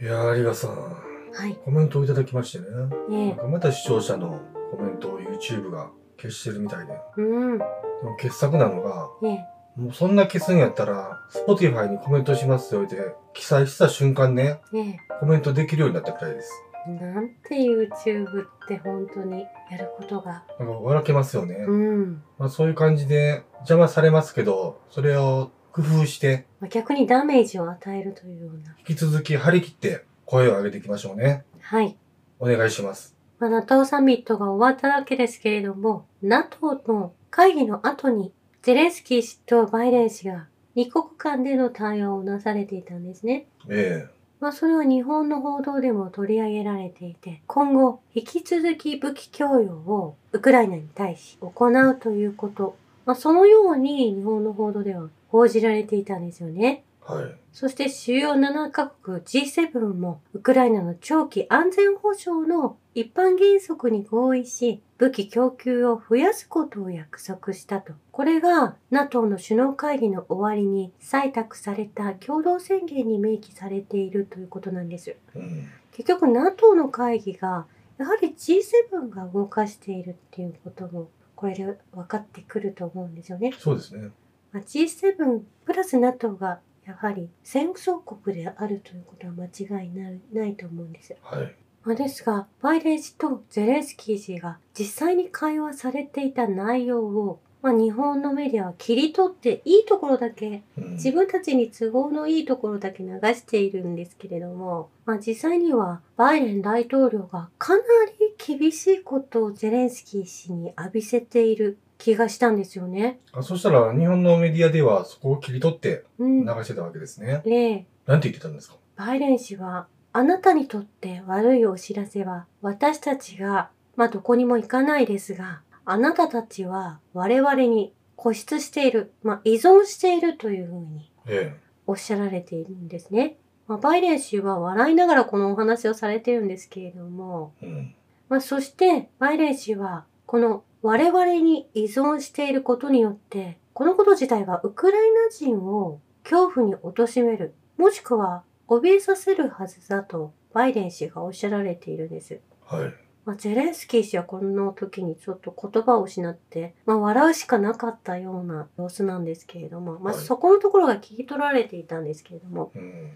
いやー、有賀さん、はい。コメントをいただきましてね。えなんかまた視聴者のコメントを YouTube が消してるみたいで。え。うん。でも傑作なのが、ええ。もうそんな消すんやったら、Spotify にコメントしますよって記載した瞬間ね、ええ。コメントできるようになったくらいです。なんて YouTube って本当にやることが。なんか笑けますよね。うん。まあそういう感じで邪魔されますけど、それを工夫して、まあ、逆にダメージを与えるというような。引き続き張り切って声を上げていきましょうね。はい。お願いします。まあ、NATO サミットが終わったわけですけれども、NATO の会議の後に、ゼレンスキー氏とバイデン氏が二国間での対応をなされていたんですね。えまあ、それは日本の報道でも取り上げられていて、今後、引き続き武器供与をウクライナに対し行うということ、まあ、そのように日本の報道では報じられていたんですよね。えはい。そして主要7カ国 G7 もウクライナの長期安全保障の一般原則に合意し武器供給を増やすことを約束したと。これが NATO の首脳会議の終わりに採択された共同宣言に明記されているということなんです。うん。結局 NATO の会議がやはり G7 が動かしているっていうこともこれで分かってくると思うんですよね。そうですね。まあ G7 プラス NATO がやはり戦争国であるということは間違いないないと思うんです。はい。まあ、ですが、バイデン氏とゼレンスキー氏が実際に会話されていた内容を、まあ、日本のメディアは切り取っていいところだけ、うん自分たちに都合のいいところだけ流しているんですけれども、まあ、実際にはバイデン大統領がかなり厳しいことをゼレンスキー氏に浴びせている気がしたんですよね。あそしたら日本のメディアではそこを切り取ってうん。流してたわけですね。で、なんて言ってたんですか？バイデン氏は、あなたにとって悪いお知らせは、私たちが、まあどこにも行かないですが、あなたたちは我々に固執している、まあ依存しているというふうにえおっしゃられているんですね。まあ、バイデン氏は笑いながらこのお話をされているんですけれども、え。うん。まあそしてバイデン氏は、この我々に依存していることによって、このこと自体はウクライナ人を恐怖に貶める、もしくは怯えさせるはずだとバイデン氏がおっしゃられているんです。はい。まあ、ゼレンスキー氏はこの時にちょっと言葉を失って、まあ、笑うしかなかったような様子なんですけれども、まあ、はいそこのところが聞き取られていたんですけれども、うん。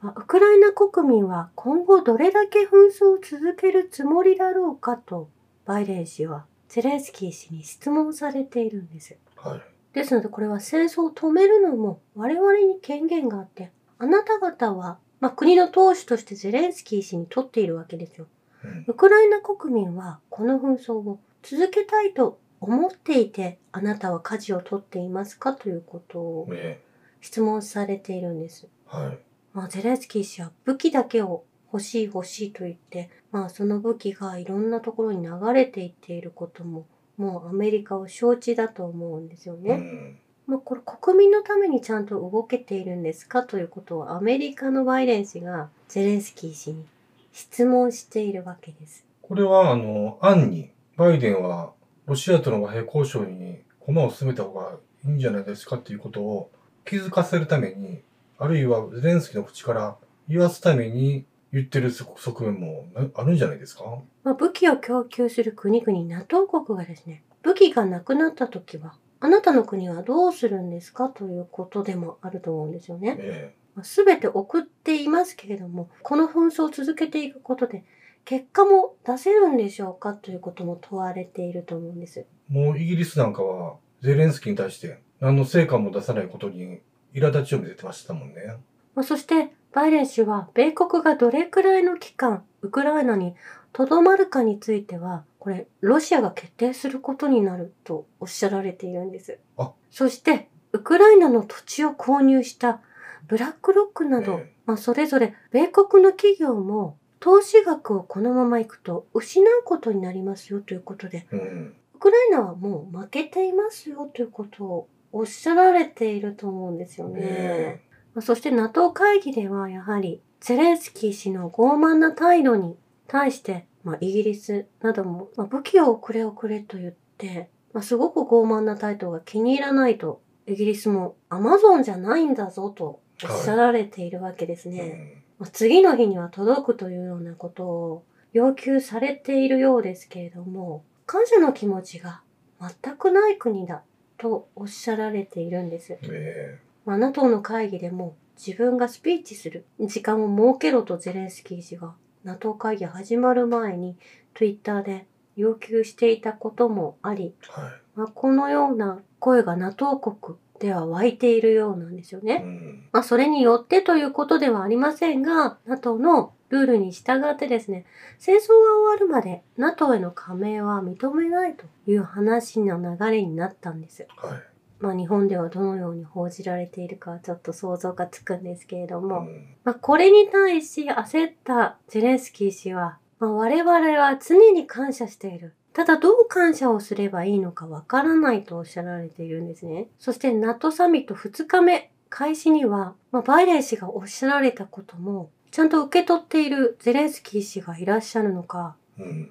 まあウクライナ国民は今後どれだけ紛争を続けるつもりだろうかと、バイデン氏はゼレンスキー氏に質問されているんです。はい。ですのでこれは戦争を止めるのも我々に権限があって、あなた方は、まあ、国の党首としてゼレンスキー氏にとっているわけですよ。うん。ウクライナ国民はこの紛争を続けたいと思っていて、あなたは舵を取っていますかということをえ質問されているんです。え。はい。まあ、ゼレンスキー氏は武器だけを欲しい欲しいと言って、まあその武器がいろんなところに流れていっていることも、もうアメリカを承知だと思うんですようね。ん。まあこれ国民のためにちゃんと動けているんですかということをアメリカのバイデン氏がゼレンスキー氏に質問しているわけです。これは、あの、暗に、バイデンは、ロシアとの和平交渉に駒を進めた方がいいんじゃないですかっていうことを気づかせるために、あるいはゼレンスキーの口から言わすために言ってる側面もなあるんじゃないですか？まあ、武器を供給する国々 NATO 国がですね、武器がなくなった時は、あなたの国はどうするんですかということでもあると思うんですよね。えすべて送っていますけれども、この紛争を続けていくことで、結果も出せるんでしょうかということも問われていると思うんです。え。もうイギリスなんかは、ゼレンスキーに対して何の成果も出さないことに苛立ちを見せてましたもんね。まあ、そして、バイデン氏は、米国がどれくらいの期間、ウクライナにとどまるかについては、これ、ロシアが決定することになるとおっしゃられているんですあ。そして、ウクライナの土地を購入したブラックロックなど、ええまあ、それぞれ米国の企業も投資額をこのままいくと失うことになりますよということで、うん。ウクライナはもう負けていますよということをおっしゃられていると思うんですよね。えまあそして NATO 会議ではやはりゼレンスキー氏の傲慢な態度に対して、まあ、イギリスなども、まあ、武器をくれをくれと言って、まあ、すごく傲慢な態度が気に入らないとイギリスもアマゾンじゃないんだぞとおっしゃられているわけですえね。まあ次の日には届くというようなことを要求されているようですけれども、感謝の気持ちが全くない国だとおっしゃられているんです。えまあ、NATO の会議でも自分がスピーチする時間を設けろとゼレンスキー氏が NATO 会議始まる前に Twitter で要求していたこともあり、えはまあ、このような声が NATO 国では湧いているようなんですよい。うね。ん。まあ、それによってということではありませんが、NATO のルールに従ってですね、戦争が終わるまで NATO への加盟は認めないという話の流れになったんです。はい。まあ日本ではどのように報じられているかはちょっと想像がつくんですけれども、うんまあこれに対し焦ったゼレンスキー氏は、まあ、我々は常に感謝している。ただどう感謝をすればいいのかわからないとおっしゃられているんですね。そして NATO サミット2日目開始には、まあ、バイデン氏がおっしゃられたこともちゃんと受け取っているゼレンスキー氏がいらっしゃるのか、うん。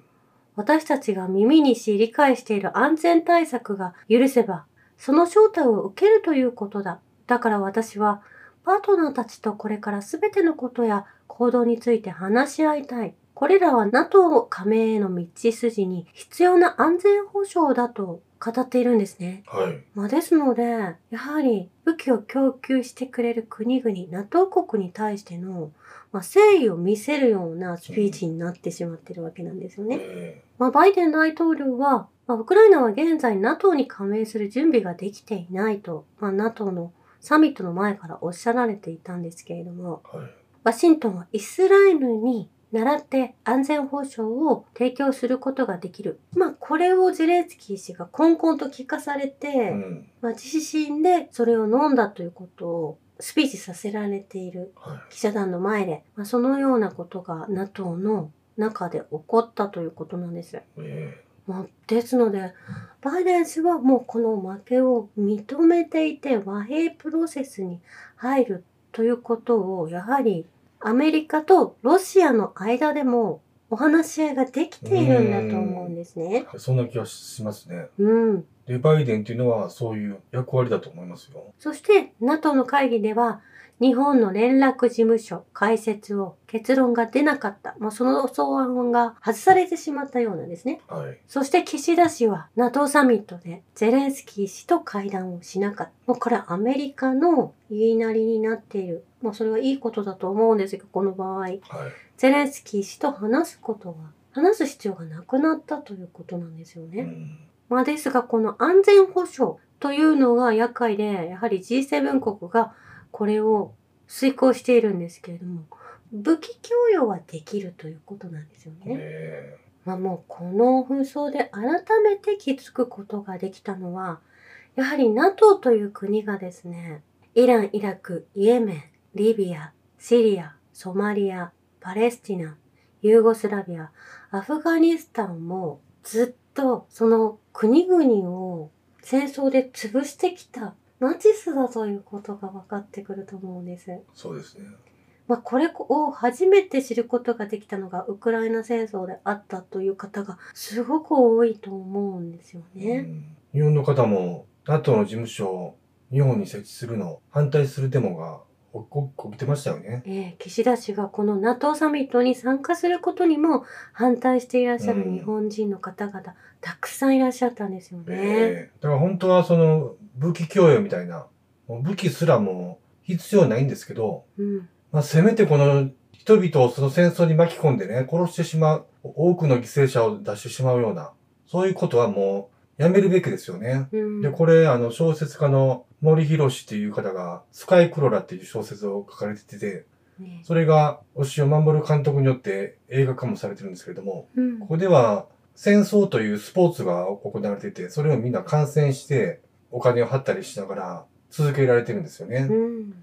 私たちが耳にし理解している安全対策が許せば、その招待を受けるということだ。だから私は、パートナーたちとこれから全てのことや行動について話し合いたい。これらは NATO 加盟への道筋に必要な安全保障だと語っているんですね。はい。まあ、ですので、やはり武器を供給してくれる国々、NATO 国に対しての、まあ、誠意を見せるようなスピーチになってしまっているわけなんですよね。えまあ、バイデン大統領は、まあ、ウクライナは現在 NATO に加盟する準備ができていないと、まあ、NATO のサミットの前からおっしゃられていたんですけれども、えはい。ワシントンはイスラエルに倣って安全保障を提供することができる。まあ、これをゼレンスキー氏がコンコンと聞かされて、うん。まあ、自身でそれを飲んだということをスピーチさせられているは記者団の前で、まあ、そのようなことが NATO の中で起こったということなんです。まあ、ですので、バイデン氏はもうこの負けを認めていて和平プロセスに入るということを、やはりアメリカとロシアの間でもお話し合いができているんだと思うんですね。えそんな気がしますね。うん。で、バイデンっていうのはそういう役割だと思いますよ。そして NATO の会議では日本の連絡事務所開設を結論が出なかった。まあ、その草案が外されてしまったようなんですね。はい。そして岸田氏は NATO サミットでゼレンスキー氏と会談をしなかった。もうこれはアメリカの言いなりになっている。まあそれはいいことだと思うんですが、この場合。はい。ゼレンスキー氏と話すことは、話す必要がなくなったということなんですよね。うん。まあですが、この安全保障というのが厄介で、やはり G7 国がこれを遂行しているんですけれども、武器供与はできるということなんですよね。えまあもうこの紛争で改めて気づくことができたのは、やはり NATO という国がですね、イラン、イラク、イエメン、リビア、シリア、ソマリア、パレスチナ、ユーゴスラビア、アフガニスタンもずっとその国々を戦争で潰してきたナチスだということが分かってくると思うんです。えそうですね。まあ、これを初めて知ることができたのがウクライナ戦争であったという方がすごく多いと思うんですようね。ん日本の方も NATO の事務所を日本に設置するのを反対するデモが起こ起きてましたよね。えー岸田氏がこの NATO サミットに参加することにも反対していらっしゃる日本人の方々、たくさんいらっしゃったんですよね。ええだから本当はその武器供与みたいな、もう武器すらも必要ないんですけど、うん、まあ、せめてこの人々をその戦争に巻き込んでね、殺してしまう、多くの犠牲者を出してしまうような、そういうことはもうやめるべきですよね。うん、で、これ、あの、小説家の森博っていう方が、スカイクロラっていう小説を書かれてて、ねそれが、押尾守監督によって映画化もされてるんですけれども、うんここでは戦争というスポーツが行われてて、それをみんな観戦してお金を払ったりしながら続けられてるんですよね。うん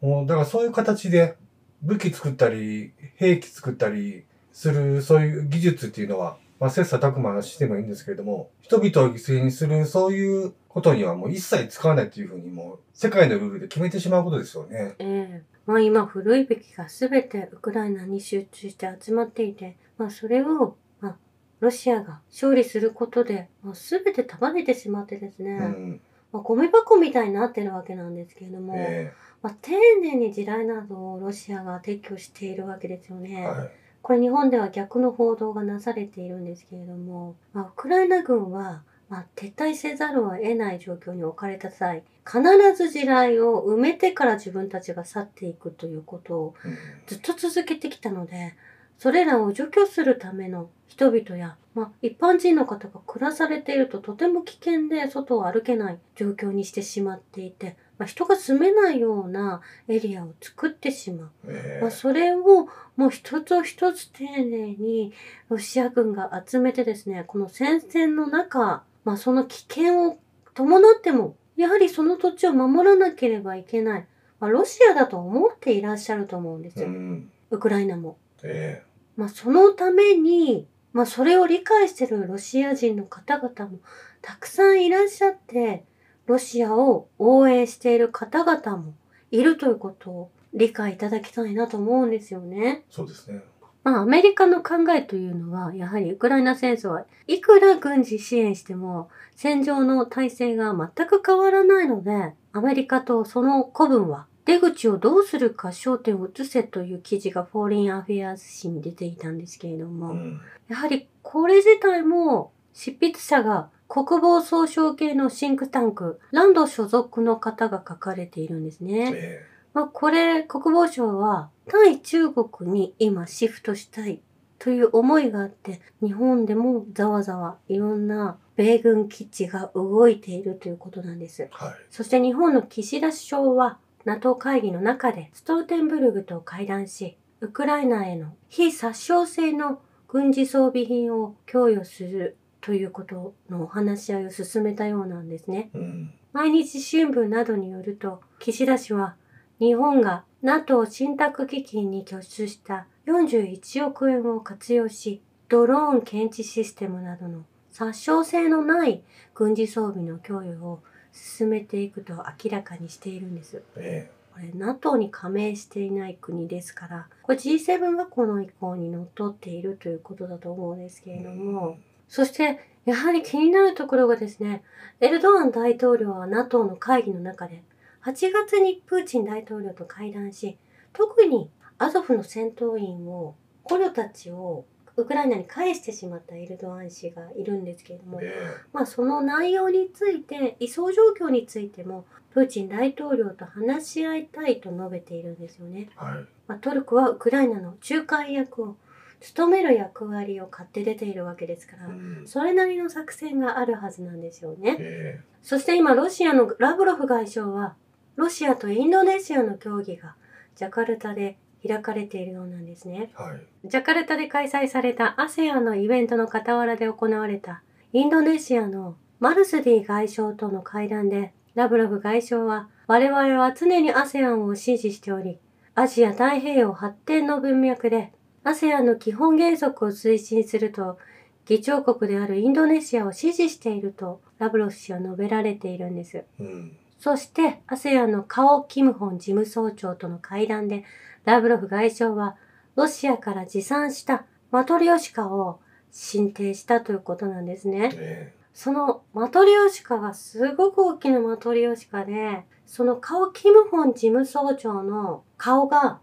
もうだからそういう形で武器作ったり、兵器作ったりするそういう技術っていうのは、まあ切磋琢磨してもいいんですけれども、人々を犠牲にするそういうことにはもう一切使わないっていうふうにもう世界のルールで決めてしまうことですよね。ええまあ今古い武器が全てウクライナに集中して集まっていて、まあそれを、まあロシアが勝利することで、まあ、全て束ねてしまってですね、うん。まあ、ゴミ箱みたいになってるわけなんですけれども、えまあ、丁寧に地雷などをロシアが撤去しているわけですよね。はい。これ日本では逆の報道がなされているんですけれども、まあ、ウクライナ軍は、まあ、撤退せざるを得ない状況に置かれた際、必ず地雷を埋めてから自分たちが去っていくということをうん。ずっと続けてきたので、それらを除去するための人々や、まあ、一般人の方が暮らされているととても危険で外を歩けない状況にしてしまっていて、まあ、人が住めないようなエリアを作ってしまう。えまあ、それをもう一つ一つ丁寧にロシア軍が集めてですね、この戦線の中、まあ、その危険を伴っても、やはりその土地を守らなければいけない。まあ、ロシアだと思っていらっしゃると思うんですよ。うん。ウクライナも。えまあ、そのために、まあ、それを理解しているロシア人の方々もたくさんいらっしゃって、ロシアを応援している方々もいるということを理解いただきたいなと思うんですよね。そうですね。まあ、アメリカの考えというのは、やはりウクライナ戦争はいくら軍事支援しても、戦場の大勢が全く変わらないので、アメリカとその子分は、出口をどうするか焦点を移せという記事がフォーリンアフェアーズ誌に出ていたんですけれども、うん。やはりこれ自体も執筆者が国防総省系のシンクタンク、ランド所属の方が書かれているんですね。えまあ、これ、国防省は対中国に今シフトしたいという思いがあって、日本でもざわざわいろんな米軍基地が動いているということなんですえ。はい。そして日本の岸田首相は NATO 会議の中でストルテンブルグと会談し、ウクライナへの非殺傷性の軍事装備品を供与するということのお話し合いを進めたようなんですね。うん。毎日新聞などによると、岸田氏は日本が NATO 信託基金に拠出した41億円を活用し、ドローン検知システムなどの殺傷性のない軍事装備の供与を進めていくと明らかにしているんです。えこれ NATO に加盟していない国ですから、これ G7 がこの意向にのっとっているということだと思うんですけえれども、そして、やはり気になるところがですね、エルドアン大統領は NATO の会議の中で、8月にプーチン大統領と会談し、特にアゾフの戦闘員を、捕虜たちをウクライナに返してしまったエルドアン氏がいるんですけれども、えまあその内容について、移送状況についても、プーチン大統領と話し合いたいと述べているんですよね。えはい。まあ、トルコはウクライナの仲介役を務める役割を買って出ているわけですから、うん。それなりの作戦があるはずなんですよね。えそして今、ロシアのラブロフ外相は、ロシアとインドネシアの協議がジャカルタで開かれているようなんですね。えはい。ジャカルタで開催された ASEAN のイベントの傍らで行われたインドネシアのマルスディ外相との会談でラブロフ外相は我々は常に ASEAN を支持しておりアジア太平洋発展の文脈で ASEAN の基本原則を推進すると議長国であるインドネシアを支持しているとラブロフ氏は述べられているんです。うん。そして ASEAN のカオ・キムホン事務総長との会談でラブロフ外相はロシアから持参したマトリオシカを進呈したということなんですね。えそのマトリオシカがすごく大きなマトリオシカで、その顔キムホン事務総長の顔が。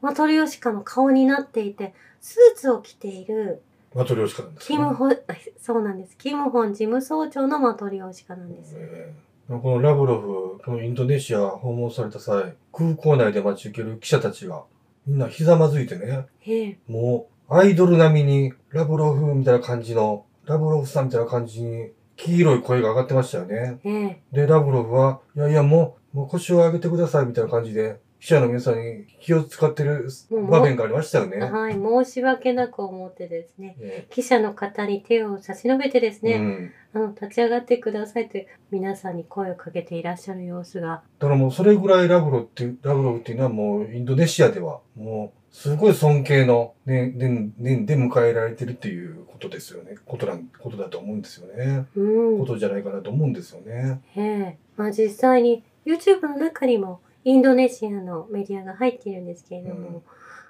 マトリオシカの顔になっていて、スーツを着ているマトリョーシカなんですキムホ そうなんです。キムホン事務総長のマトリオシカなんです。ええこのラブロフ、このインドネシア訪問された際、空港内で待ち受ける記者たちが、みんなひざまずいてね、ええ、もう、アイドル並みに、ラブロフみたいな感じの、ラブロフさんみたいな感じに、黄色い声が上がってましたよね。ええ、で、ラブロフは、いやいや、もう、もう腰を上げてくださいみたいな感じで、記者の皆さんに気を使ってる場面がありましたよね。はい、申し訳なく思ってですね、え記者の方に手を差し伸べてですね、えうん。あの、立ち上がってくださいと皆さんに声をかけていらっしゃる様子が、だからもうそれぐらいラブロっていう、ラブロフっていうのはもうインドネシアではもうすごい尊敬の年、年、年で迎えられてるっていうことですよね。ことなん、ことだと思うんですよね。うんこ、とじゃないかなと思うんですよね。ええまあ実際に YouTube の中にもインドネシアのメディアが入っているんですけれども、うん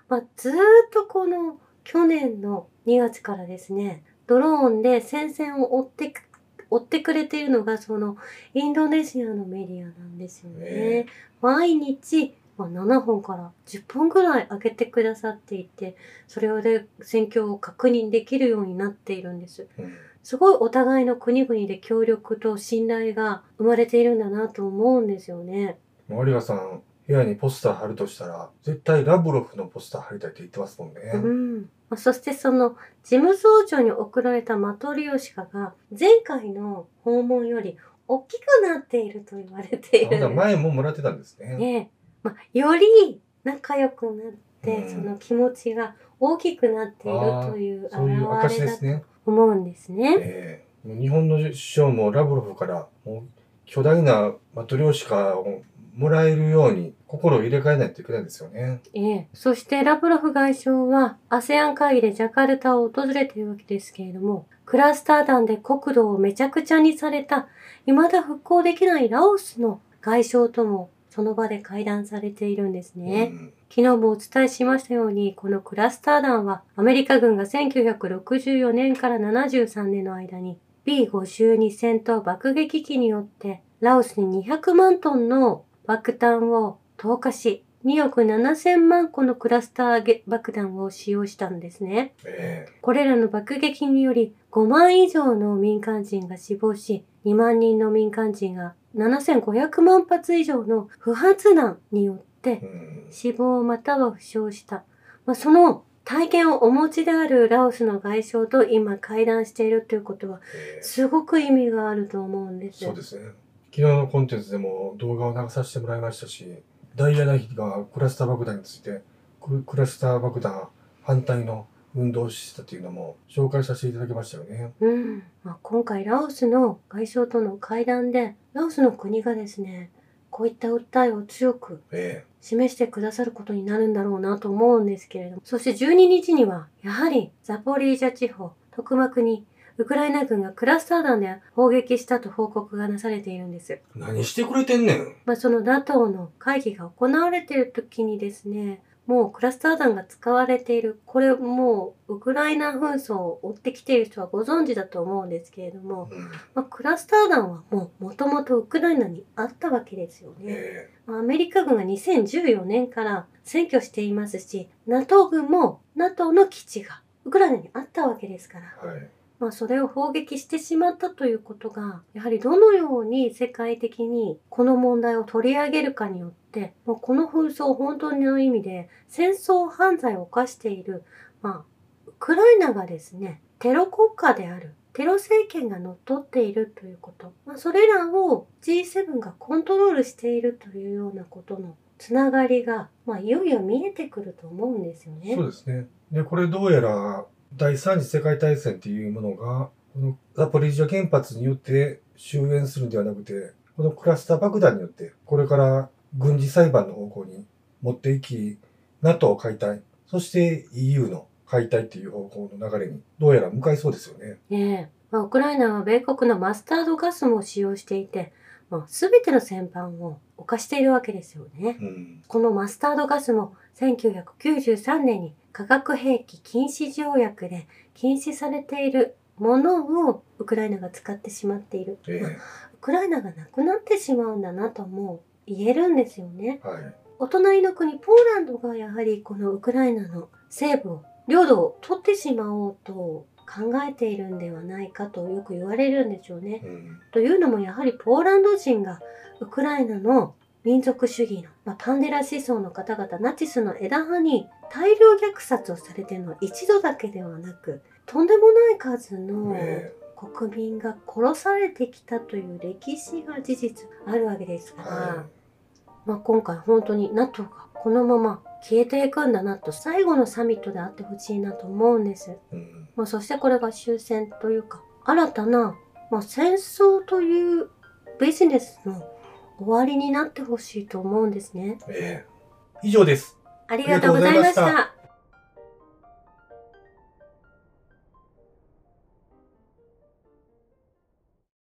まあずーっとこの去年の2月からですね、ドローンで戦線を追ってく、追ってくれているのがそのインドネシアのメディアなんですよね。え毎日、まあ、7本から10本ぐらい上げてくださっていて、それで戦況を確認できるようになっているんです。うんすごいお互いの国々で協力と信頼が生まれているんだなと思うんですよね。マリアさん、部屋にポスター貼るとしたら、絶対ラブロフのポスター貼りたいって言ってますもんね。うん。まあそしてその事務総長に送られたマトリオシカが前回の訪問より大きくなっていると言われている。前ももらってたんですね。ねまあ、より仲良くなって、うんその気持ちが大きくなっているという表れだとですね。思うんですね。ええもう日本の首相もラブロフからもう巨大なマトリョーシカをもらえるように心を入れ替えないといけないんですよね。ええ、そしてラブロフ外相は ASEAN 会議でジャカルタを訪れているわけですけれども、クラスター弾で国土をめちゃくちゃにされた、未だ復興できないラオスの外相ともその場で会談されているんですね。うん昨日もお伝えしましたように、このクラスター弾はアメリカ軍が1964年から73年の間に B52 戦闘爆撃機によってラオスに200万トンの爆弾を投下し、2億7000万個のクラスターげ爆弾を使用したんですね。えこれらの爆撃により5万以上の民間人が死亡し、2万人の民間人が7500万発以上の不発弾によって死亡または負傷した。まあ、その体験をお持ちであるラオスの外相と今会談しているということはええすごく意味があると思うんです。そうですね。昨日のコンテンツでも動画を流させてもらいましたし、ダイアナ妃がクラスター爆弾について、ククラスター爆弾反対の運動をしてたというのも紹介させていただきましたよね。うん。まあ、今回ラオスの外相との会談で、ラオスの国がですね、こういった訴えを強くえ示してくださることになるんだろうなと思うんですけれども。そして12日には、やはりザポリージャ地方、特幕に、ウクライナ軍がクラスター弾で砲撃したと報告がなされているんです。え何してくれてんねん。まあ、その NATO の会議が行われている時にですね、もうクラスター弾が使われている。これもうウクライナ紛争を追ってきている人はご存知だと思うんですけれども、うんまあ、クラスター弾はもう元々ウクライナにあったわけですよね。えまあアメリカ軍が2014年から占拠していますし、NATO 軍も NATO の基地がウクライナにあったわけですから、えはい。まあそれを砲撃してしまったということが、やはりどのように世界的にこの問題を取り上げるかによって、もうこの紛争本当の意味で戦争犯罪を犯している、まあ、ウクライナがですね、テロ国家である。テロ政権が乗っ取っているということ。まあ、それらを G7 がコントロールしているというようなことのつながりが、まあ、いよいよ見えてくると思うんですよね。そうですね。で、これどうやら第三次世界大戦っていうものが、このザポリージャ原発によって終焉するんではなくて、このクラスター爆弾によって、これから軍事裁判の方向に持っていき、NATO 解体、そして EU の解体っていう方向の流れに、どうやら向かいそうですよね。ねえ、まあ、ウクライナは米国のマスタードガスも使用していて、まあ、全ての戦犯を犯しているわけですよね。うん。このマスタードガスも1993年に化学兵器禁止条約で禁止されているものをウクライナが使ってしまっている。えウクライナがなくなってしまうんだなとも言えるんですよね。えはい。お隣の国ポーランドがやはりこのウクライナの西部を領土を取ってしまおうと考えているんではないかとよく言われるんですよね。うん。というのもやはりポーランド人がウクライナの民族主義の、まあ、パンデラ思想の方々ナチスの枝葉に大量虐殺をされているのは一度だけではなくとんでもない数のえ国民が殺されてきたという歴史が事実あるわけですから、まあ、今回本当に NATO がこのまま消えていくんだなと最後のサミットであってほしいなと思うんです。い。うん。まあ、そしてこれが終戦というか新たな、まあ、戦争というビジネスの終わりになってほしいと思うんですね。ええ以上です。ありがとうございました。